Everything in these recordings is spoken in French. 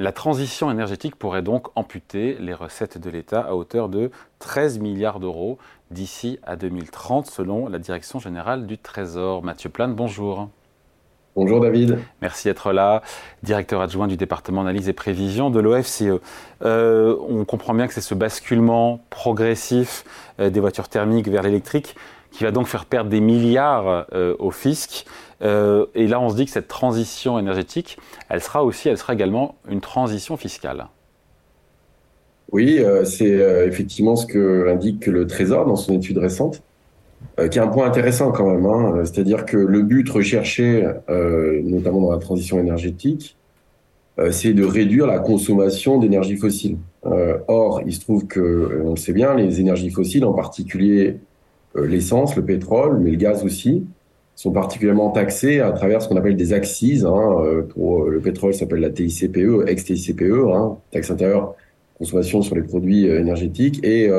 La transition énergétique pourrait donc amputer les recettes de l'État à hauteur de 13 milliards d'euros d'ici à 2030, selon la Direction générale du Trésor. Mathieu Plane, bonjour. Bonjour David. Merci d'être là, directeur adjoint du département analyse et prévision de l'OFCE. Euh, on comprend bien que c'est ce basculement progressif euh, des voitures thermiques vers l'électrique qui va donc faire perdre des milliards euh, au fisc. Euh, et là, on se dit que cette transition énergétique, elle sera aussi, elle sera également une transition fiscale. Oui, euh, c'est effectivement ce que indique le Trésor dans son étude récente, qui est un point intéressant quand même. Hein. C'est-à-dire que le but recherché, notamment dans la transition énergétique, c'est de réduire la consommation d'énergie fossile. or, il se trouve que, on le sait bien, les énergies fossiles, en particulier euh, l'essence, le pétrole, mais le gaz aussi, sont particulièrement taxés à travers ce qu'on appelle des axes. Hein, euh, pour euh, le pétrole, ça s'appelle la TICPE, ex-TICPE, hein, taxe intérieure consommation sur les produits énergétiques. Et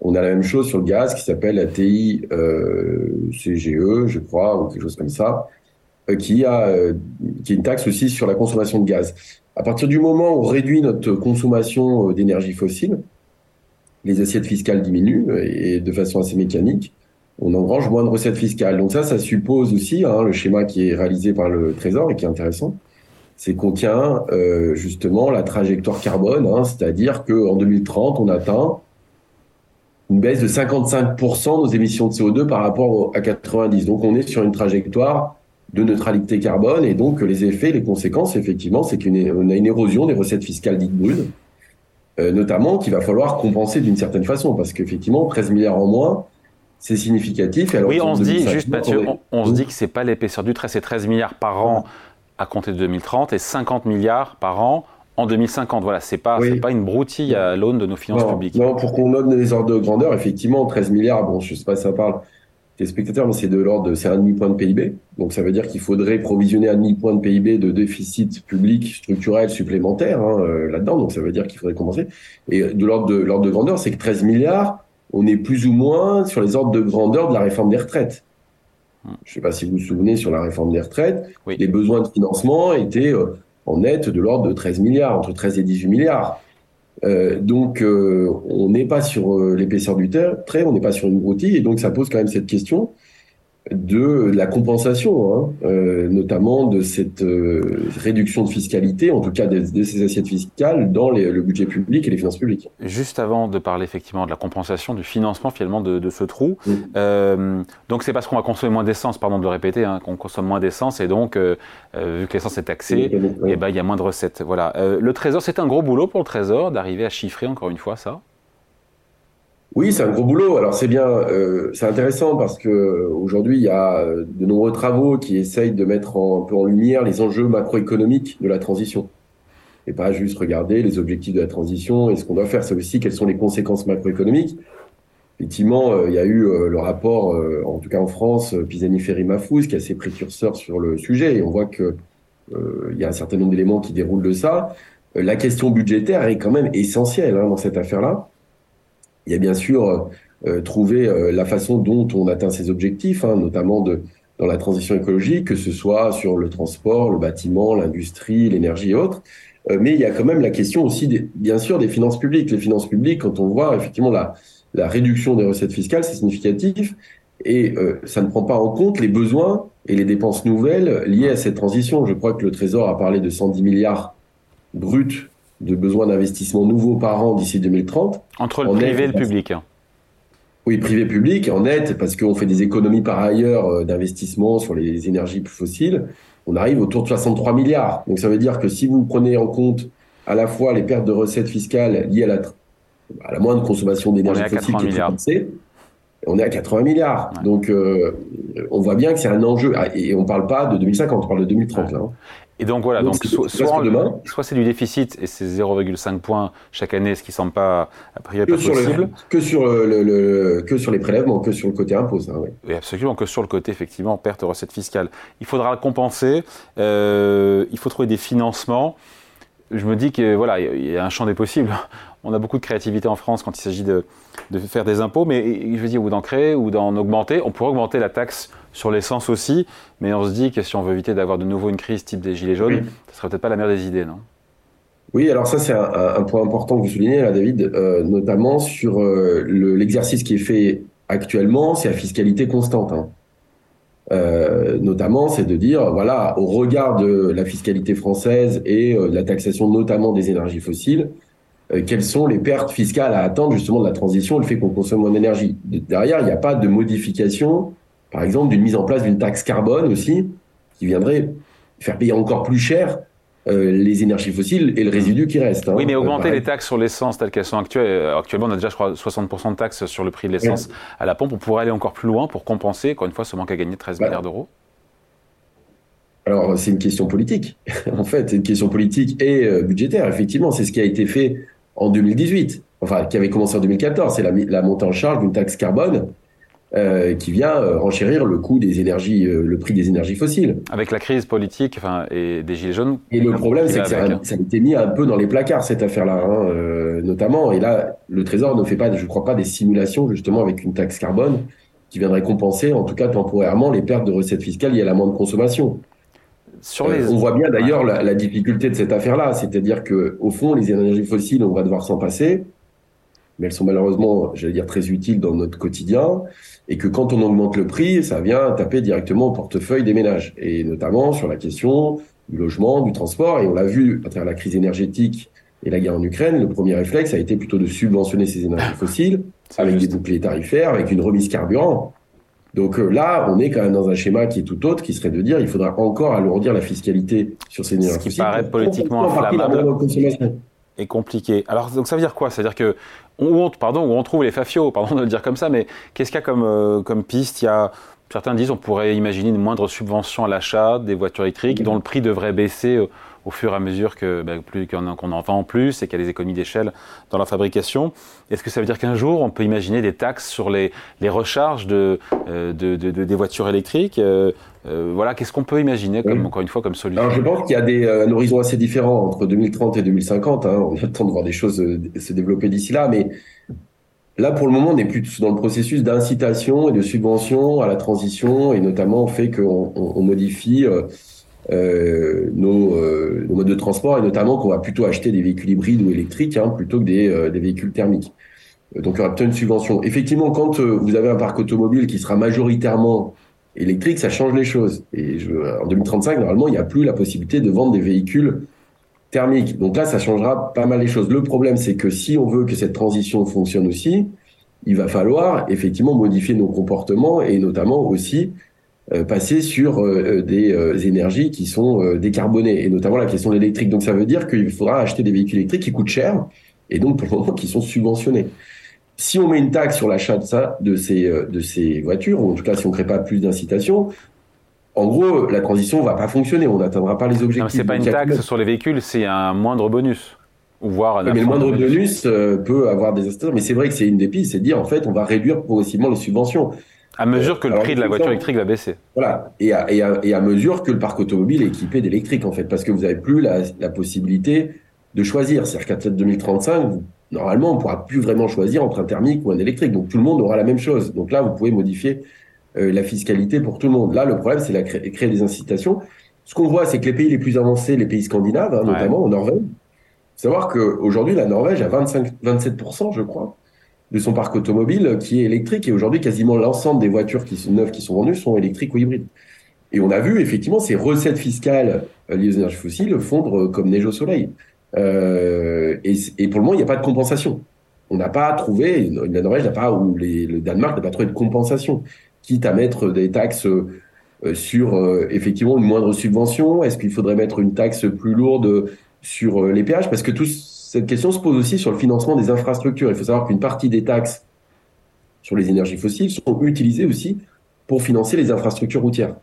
on a la même chose sur le gaz qui s'appelle la TICGE, je crois, ou quelque chose comme ça, qui a qui est une taxe aussi sur la consommation de gaz. À partir du moment où on réduit notre consommation d'énergie fossile, les assiettes fiscales diminuent et de façon assez mécanique, on engrange moins de recettes fiscales. Donc ça, ça suppose aussi, hein, le schéma qui est réalisé par le Trésor et qui est intéressant, c'est qu'on tient euh, justement la trajectoire carbone, hein, c'est-à-dire qu'en 2030, on atteint une baisse de 55% de nos émissions de CO2 par rapport à 90. Donc on est sur une trajectoire de neutralité carbone et donc les effets, les conséquences, effectivement, c'est qu'on a une érosion des recettes fiscales dites brutes euh, notamment qu'il va falloir compenser d'une certaine façon, parce qu'effectivement, 13 milliards en moins, c'est significatif. oui, on se dit, juste Mathieu, on, se dit que c'est pas l'épaisseur du trait, c'est 13 milliards par an à compter de 2030 et 50 milliards par an en 2050. Voilà, c'est pas, pas une broutille à l'aune de nos finances publiques. Non, pour qu'on donne les ordres de grandeur, effectivement, 13 milliards, bon, je sais pas si ça parle spectateurs, mais c'est de l'ordre de, c'est un demi-point de PIB. Donc ça veut dire qu'il faudrait provisionner un demi-point de PIB de déficit public structurel supplémentaire hein, euh, là-dedans. Donc ça veut dire qu'il faudrait commencer. Et de l'ordre de, l'ordre de grandeur, c'est que 13 milliards, on est plus ou moins sur les ordres de grandeur de la réforme des retraites. Je ne sais pas si vous vous souvenez sur la réforme des retraites, les besoins de financement étaient euh, en net de l'ordre de 13 milliards, entre 13 et 18 milliards. Euh, donc, euh, on n'est pas sur l'épaisseur du trait, on n'est pas sur une broutille, et donc ça pose quand même cette question de la compensation, hein, euh, notamment de cette euh, réduction de fiscalité, en tout cas de, ces assiettes fiscales dans les, le budget public et les finances publiques. Juste avant de parler effectivement de la compensation, du financement finalement de, de ce trou, euh, donc c'est parce qu'on va consommer moins d'essence, pardon de le répéter, hein, qu'on consomme moins d'essence et donc vu que l'essence est taxée, eh ben, il y a moins de recettes. Voilà. le Trésor, c'est un gros boulot pour le Trésor d'arriver à chiffrer encore une fois ça oui, c'est un gros boulot. Alors c'est bien, euh, c'est intéressant parce que aujourd'hui il y a euh, de nombreux travaux qui essayent de mettre un peu en lumière les enjeux macroéconomiques de la transition et pas juste regarder les objectifs de la transition et ce qu'on doit faire. C'est aussi quelles sont les conséquences macroéconomiques. Effectivement, euh, il y a eu le rapport, en tout cas en France, Pisani-Ferry-Mafous, qui est assez précurseur sur le sujet et on voit que il y a un certain nombre d'éléments qui déroulent de ça. la question budgétaire est quand même essentielle hein, dans cette affaire-là il y a bien sûr euh, euh, trouver euh, la façon dont on atteint ces objectifs, hein, notamment de, dans la transition écologique, que ce soit sur le transport, le bâtiment, l'industrie, l'énergie et autres. mais il y a quand même la question aussi, des, bien sûr, des finances publiques. Les finances publiques, quand on voit effectivement la, la réduction des recettes fiscales, c'est significatif. Et ça ne prend pas en compte les besoins et les dépenses nouvelles liées à cette transition. Je crois que le Trésor a parlé de 110 milliards bruts de besoins d'investissement nouveaux par an d'ici 2030. Entre le privé et le public. Hein. Oui, privé-public, en net, parce qu'on fait des économies par ailleurs euh, d'investissement sur les énergies fossiles, on arrive autour de 63 milliards. Donc ça veut dire que si vous prenez en compte à la fois les pertes de recettes fiscales liées à la, à la moindre consommation d'énergie fossile qui est on est à 80 milliards. Donc, euh, on voit bien que c'est un enjeu. Ah, et on ne parle pas de 2050, on parle de 2030. Là, hein. Et donc voilà, donc, soit, soit c'est du déficit et c'est 0,5 points chaque année, ce qui ne semble pas a priori pas possible. que, sur le, que sur les prélèvements, que sur le côté impôt, ça, oui. absolument, que sur le côté effectivement perte de recettes fiscales. Il faudra le compenser, euh, il faut trouver des financements. Je me dis que voilà, il y a un champ des possibles. On a beaucoup de créativité en France quand il s'agit de, de faire des impôts, mais je veux dire, ou d'en créer ou d'en augmenter. On pourrait augmenter la taxe sur l'essence aussi, mais on se dit que si on veut éviter d'avoir de nouveau une crise type des gilets jaunes, ce serait peut-être pas la meilleure des idées, non? Oui, alors ça c'est un, point important que vous soulignez là, David, notamment sur l'exercice qui est fait actuellement, c'est la fiscalité constante. Hein. Euh, notamment, c'est de dire, voilà, au regard de la fiscalité française et euh, de la taxation notamment des énergies fossiles, euh, quelles sont les pertes fiscales à attendre justement de la transition, le fait qu'on consomme moins d'énergie. Derrière, il n'y a pas de modification, par exemple, d'une mise en place d'une taxe carbone aussi, qui viendrait faire payer encore plus cher euh, les énergies fossiles et le résidu qui reste. Hein. Oui, mais augmenter les taxes sur l'essence telles qu'elles sont actuelles, euh, actuellement on a déjà je crois 60% de taxes sur le prix de l'essence à la pompe, on pourrait aller encore plus loin pour compenser, encore une fois, ce manque à gagner 13 bah. milliards d'euros alors, c'est une question politique. en fait, c'est une question politique et euh, budgétaire. Effectivement, c'est ce qui a été fait en 2018. Enfin, qui avait commencé en 2014. C'est la, la montée en charge d'une taxe carbone euh, qui vient euh, renchérir le coût des énergies, euh, le prix des énergies fossiles. Avec la crise politique enfin, et des gilets jaunes. Et le problème, c'est que ça, a été mis un peu dans les placards cette affaire-là, hein, notamment. Et là, le Trésor ne fait pas, je crois pas, des simulations justement avec une taxe carbone qui viendrait compenser, en tout cas temporairement, les pertes de recettes fiscales liées à la moindre consommation. Sur les... on voit bien d'ailleurs la, la, difficulté de cette affaire-là, c'est-à-dire que au fond, les énergies fossiles, on va devoir s'en passer mais elles sont malheureusement, j'allais dire, très utiles dans notre quotidien, et que quand on augmente le prix, ça vient taper directement au portefeuille des ménages, et notamment sur la question du logement, du transport, et on l'a vu à travers la crise énergétique et la guerre en Ukraine, le premier réflexe a été plutôt de subventionner ces énergies fossiles, avec des boucliers tarifaires, avec une remise carburant. Donc euh, là, on est quand même dans un schéma qui est tout autre, qui serait de dire il faudra encore alourdir la fiscalité sur ces énergies fossiles. Ce qui paraît politiquement inflammable est compliqué. Alors, donc ça veut dire quoi? Ça veut dire que on, pardon, on trouve les fafios, pardon de le dire comme ça, mais qu'est-ce qu'il y a comme, euh, comme piste? Il y a, certains disent on pourrait imaginer une moindre subvention à l'achat des voitures électriques dont le prix devrait baisser euh, au fur et à mesure que bah, plus qu'on en vend plus et qu'il y a des économies d'échelle dans la fabrication. Est-ce que ça veut dire qu'un jour on peut imaginer des taxes sur les, les recharges de, euh, de, de, des voitures électriques euh, voilà, qu'est-ce qu'on peut imaginer, comme, encore une fois, comme solution? Alors, je pense qu'il y a des, euh, un horizon assez différent entre 2030 et 2050. Hein. On a le temps de voir des choses euh, se développer d'ici là, mais là, pour le moment, on est plus dans le processus d'incitation et de subvention à la transition, et notamment au fait qu'on on, modifie euh, nos, nos, modes de transport, et notamment qu'on va plutôt acheter des véhicules hybrides ou électriques hein, plutôt que des, des véhicules thermiques. Donc, il y aura peut-être une subvention. Effectivement, quand vous avez un parc automobile qui sera majoritairement électrique, ça change les choses. Et en 2035, normalement, il n'y a plus la possibilité de vendre des véhicules thermiques. Donc là, ça changera pas mal les choses. Le problème, c'est que si on veut que cette transition fonctionne aussi, il va falloir effectivement modifier nos comportements et notamment aussi euh, passer sur euh, des euh, énergies qui sont décarbonées et notamment la question de l'électrique. Donc ça veut dire qu'il faudra acheter des véhicules électriques qui coûtent cher et donc pour le moment qui sont subventionnés si on met une taxe sur l'achat de ça, de ces, euh, de ces voitures, ou en tout cas si on ne crée pas plus d'incitation, en gros, la transition ne va pas fonctionner, on n'atteindra pas les objectifs. Ce n'est pas une taxe sur les véhicules, c'est un moindre bonus. Voire mais le moindre bonus, euh, peut avoir des incitations. Mais c'est vrai que c'est une des pistes, c'est de dire en fait, on va réduire progressivement les subventions. À mesure que le prix de la voiture électrique va baisser. Voilà, et à, et, à, mesure que le parc automobile est équipé d'électrique, en fait, parce que vous n'avez plus la, la, possibilité de choisir. C'est-à-dire qu'à 2035, vous normalement, on ne pourra plus vraiment choisir entre un thermique ou un électrique. Donc tout le monde aura la même chose. Donc là, vous pouvez modifier euh, la fiscalité pour tout le monde. Là, le problème, c'est de créer, des incitations. Ce qu'on voit, c'est que les pays les plus avancés, les pays scandinaves, hein, notamment en Norvège, savoir qu'aujourd'hui, la Norvège a 25, 27%, je crois, de son parc automobile qui est électrique. Et aujourd'hui, quasiment l'ensemble des voitures qui sont neuves qui sont vendues sont électriques ou hybrides. Et on a vu effectivement ces recettes fiscales euh, liées aux énergies fossiles fondre comme neige au soleil. Euh, et, pour le moment, il n'y a pas de compensation. On n'a pas trouvé, la Norvège n'a pas, ou le Danemark n'a pas trouvé de compensation, quitte à mettre des taxes euh, sur effectivement une moindre subvention. Est-ce qu'il faudrait mettre une taxe plus lourde sur les péages? Parce que tout, cette question se pose aussi sur le financement des infrastructures. Il faut savoir qu'une partie des taxes sur les énergies fossiles sont utilisées aussi pour financer les infrastructures routières.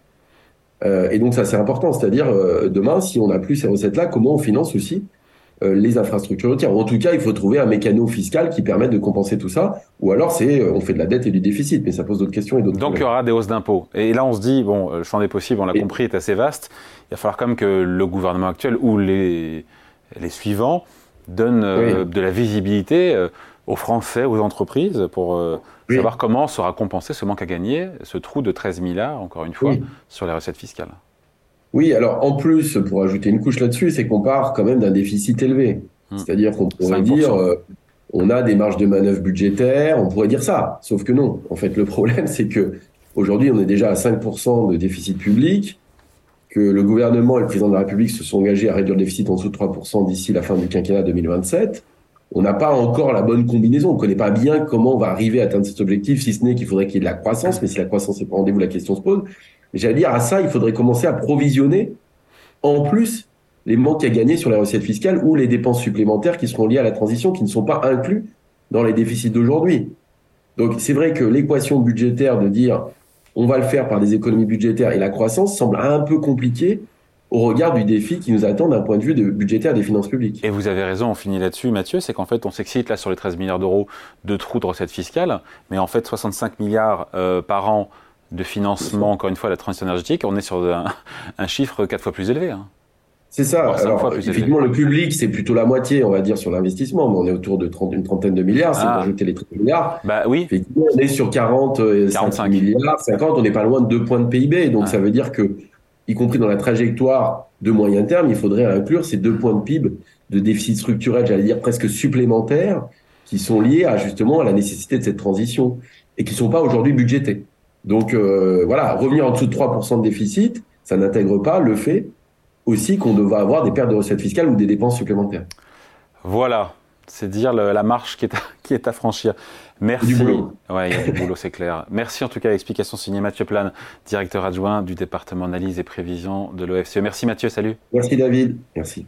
Euh, et donc ça c'est important, c'est-à-dire demain, si on n'a plus ces recettes-là, comment on finance aussi euh, les infrastructures routières? En tout cas, il faut trouver un mécano fiscal qui permette de compenser tout ça. Ou alors, c'est euh, on fait de la dette et du déficit, mais ça pose d'autres questions et d'autres. Donc, il y aura des hausses d'impôts. Et là, on se dit, bon, le champ des possibles, on l'a compris, est assez vaste. Il va falloir quand même que le gouvernement actuel ou les, les suivants donnent euh, de la visibilité aux Français, aux entreprises, pour savoir comment sera compensé ce manque à gagner, ce trou de 13 milliards, encore une fois, sur les recettes fiscales. Oui, alors en plus, pour ajouter une couche là-dessus, c'est qu'on part quand même d'un déficit élevé. Hmm. C'est-à-dire qu'on pourrait dire, euh, on a des marges de manœuvre budgétaires, on pourrait dire ça. Sauf que non. En fait, le problème, c'est que aujourd'hui, on est déjà à 5% de déficit public, que le gouvernement et le président de la République se sont engagés à réduire le déficit en dessous de 3% d'ici la fin du quinquennat 2027. On n'a pas encore la bonne combinaison. On ne connaît pas bien comment on va arriver à atteindre cet objectif, si ce n'est qu'il faudrait qu'il y ait de la croissance. Mais si la croissance n'est pas rendez-vous, la question se pose. J'allais dire, à ça, il faudrait commencer à provisionner en plus les manques à gagner sur les recettes fiscales ou les dépenses supplémentaires qui seront liées à la transition, qui ne sont pas inclus dans les déficits d'aujourd'hui. Donc c'est vrai que l'équation budgétaire de dire on va le faire par des économies budgétaires et la croissance semble un peu compliquée au regard du défi qui nous attend d'un point de vue budgétaire des finances publiques. Et vous avez raison, on finit là-dessus, Mathieu, c'est qu'en fait, on s'excite là sur les 13 milliards d'euros de trous de recettes fiscales, mais en fait, 65 milliards euh, par an de financement, encore une fois, à la transition énergétique, on est sur un, chiffre quatre fois plus élevé. Hein. C'est ça. Alors, effectivement, le public, c'est plutôt la moitié, on va dire, sur l'investissement, mais on est autour de 30, une trentaine de milliards. Si ah. vous ajoutez les 30 milliards, bah oui. effectivement, on est sur 40, 45 euh, milliards, 50, on n'est pas loin de 2 points de PIB. Donc, ça veut dire que, y compris dans la trajectoire de moyen terme, il faudrait inclure ces 2 points de PIB de déficit structurel, j'allais dire presque supplémentaires, qui sont liés à justement à la nécessité de cette transition et qui ne sont pas aujourd'hui budgétés. Donc euh, voilà, revenir en dessous de 3% de déficit, ça n'intègre pas le fait aussi qu'on devra avoir des pertes de recettes fiscales ou des dépenses supplémentaires. Voilà, c'est dire la marche qui est, à, qui est à franchir. Merci. Du boulot. Ouais, il y a du boulot, c'est clair. Merci en tout cas à l'explication signée Mathieu Plane, directeur adjoint du département analyse et prévision de l'OFCE. Merci Mathieu, salut. Merci David. Merci.